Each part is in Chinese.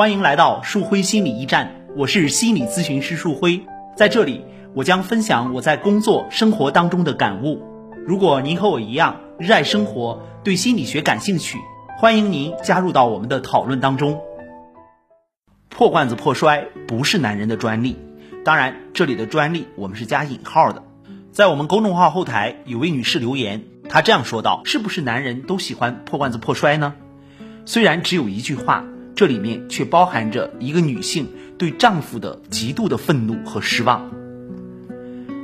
欢迎来到树辉心理驿站，我是心理咨询师树辉，在这里我将分享我在工作生活当中的感悟。如果您和我一样热爱生活，对心理学感兴趣，欢迎您加入到我们的讨论当中。破罐子破摔不是男人的专利，当然这里的专利我们是加引号的。在我们公众号后台有位女士留言，她这样说道：“是不是男人都喜欢破罐子破摔呢？”虽然只有一句话，这里面却包含着一个女性对丈夫的极度的愤怒和失望。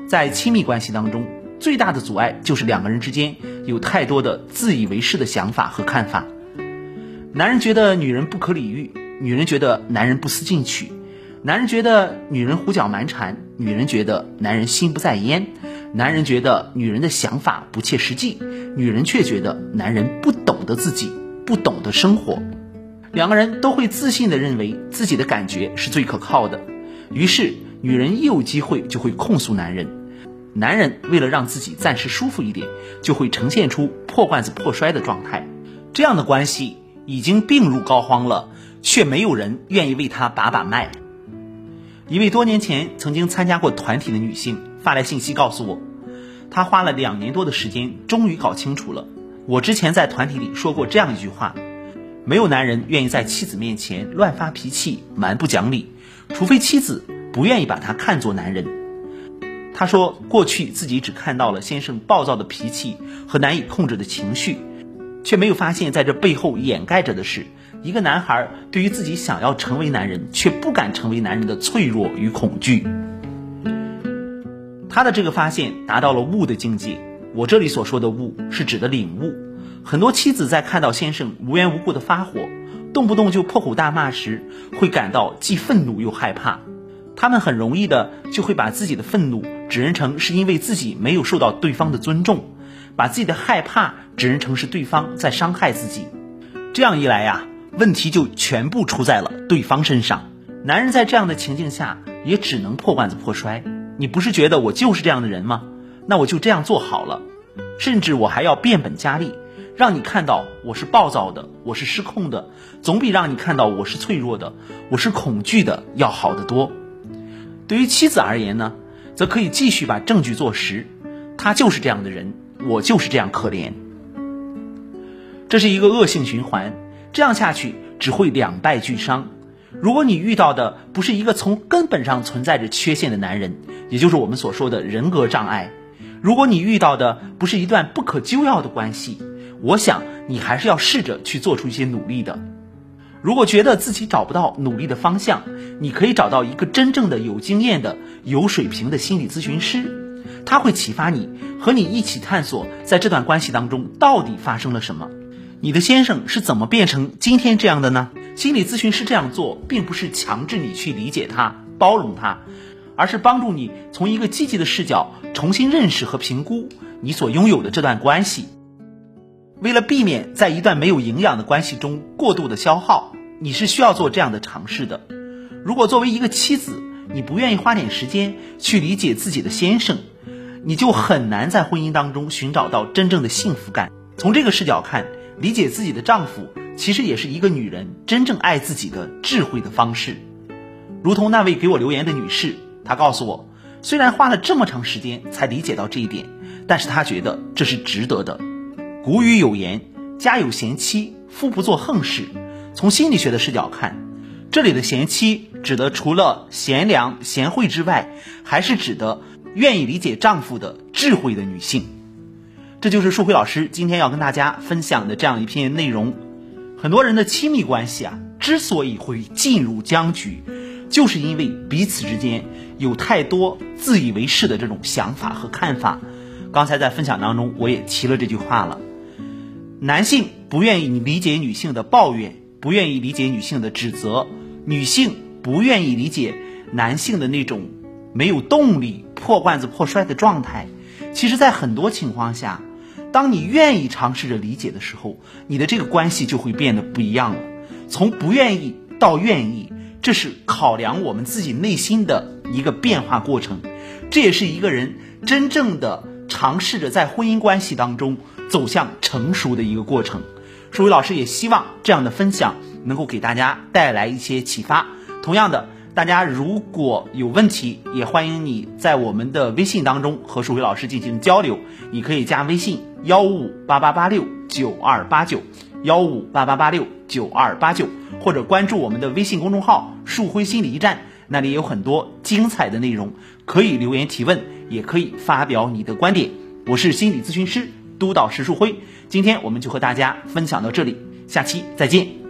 在亲密关系当中，最大的阻碍就是两个人之间有太多的自以为是的想法和看法。男人觉得女人不可理喻，女人觉得男人不思进取；男人觉得女人胡搅蛮缠，女人觉得男人心不在焉。男人觉得女人的想法不切实际，女人却觉得男人不懂得自己，不懂得生活。两个人都会自信地认为自己的感觉是最可靠的，于是女人一有机会就会控诉男人，男人为了让自己暂时舒服一点，就会呈现出破罐子破摔的状态。这样的关系已经病入膏肓了，却没有人愿意为他把把脉。一位多年前曾经参加过团体的女性发来信息告诉我，她花了两年多的时间，终于搞清楚了。我之前在团体里说过这样一句话：没有男人愿意在妻子面前乱发脾气、蛮不讲理，除非妻子不愿意把他看作男人。他说，过去自己只看到了先生暴躁的脾气和难以控制的情绪，却没有发现在这背后掩盖着的是。一个男孩对于自己想要成为男人却不敢成为男人的脆弱与恐惧，他的这个发现达到了悟的境界。我这里所说的悟是指的领悟。很多妻子在看到先生无缘无故的发火，动不动就破口大骂时，会感到既愤怒又害怕。他们很容易的就会把自己的愤怒指认成是因为自己没有受到对方的尊重，把自己的害怕指认成是对方在伤害自己。这样一来呀。问题就全部出在了对方身上。男人在这样的情境下也只能破罐子破摔。你不是觉得我就是这样的人吗？那我就这样做好了，甚至我还要变本加厉，让你看到我是暴躁的，我是失控的，总比让你看到我是脆弱的，我是恐惧的要好得多。对于妻子而言呢，则可以继续把证据做实，他就是这样的人，我就是这样可怜。这是一个恶性循环。这样下去只会两败俱伤。如果你遇到的不是一个从根本上存在着缺陷的男人，也就是我们所说的人格障碍；如果你遇到的不是一段不可救药的关系，我想你还是要试着去做出一些努力的。如果觉得自己找不到努力的方向，你可以找到一个真正的有经验的、有水平的心理咨询师，他会启发你，和你一起探索在这段关系当中到底发生了什么。你的先生是怎么变成今天这样的呢？心理咨询师这样做，并不是强制你去理解他、包容他，而是帮助你从一个积极的视角重新认识和评估你所拥有的这段关系。为了避免在一段没有营养的关系中过度的消耗，你是需要做这样的尝试的。如果作为一个妻子，你不愿意花点时间去理解自己的先生，你就很难在婚姻当中寻找到真正的幸福感。从这个视角看。理解自己的丈夫，其实也是一个女人真正爱自己的智慧的方式。如同那位给我留言的女士，她告诉我，虽然花了这么长时间才理解到这一点，但是她觉得这是值得的。古语有言：“家有贤妻，夫不做横事。”从心理学的视角看，这里的贤妻指的除了贤良贤惠之外，还是指的愿意理解丈夫的智慧的女性。这就是树辉老师今天要跟大家分享的这样一篇内容。很多人的亲密关系啊，之所以会进入僵局，就是因为彼此之间有太多自以为是的这种想法和看法。刚才在分享当中，我也提了这句话了：男性不愿意理解女性的抱怨，不愿意理解女性的指责；女性不愿意理解男性的那种没有动力、破罐子破摔的状态。其实，在很多情况下，当你愿意尝试着理解的时候，你的这个关系就会变得不一样了。从不愿意到愿意，这是考量我们自己内心的一个变化过程，这也是一个人真正的尝试着在婚姻关系当中走向成熟的一个过程。舒伟老师也希望这样的分享能够给大家带来一些启发。同样的，大家如果有问题，也欢迎你在我们的微信当中和树辉老师进行交流。你可以加微信幺五五八八八六九二八九幺五八八八六九二八九，或者关注我们的微信公众号“树辉心理驿站”，那里有很多精彩的内容，可以留言提问，也可以发表你的观点。我是心理咨询师督导石树辉，今天我们就和大家分享到这里，下期再见。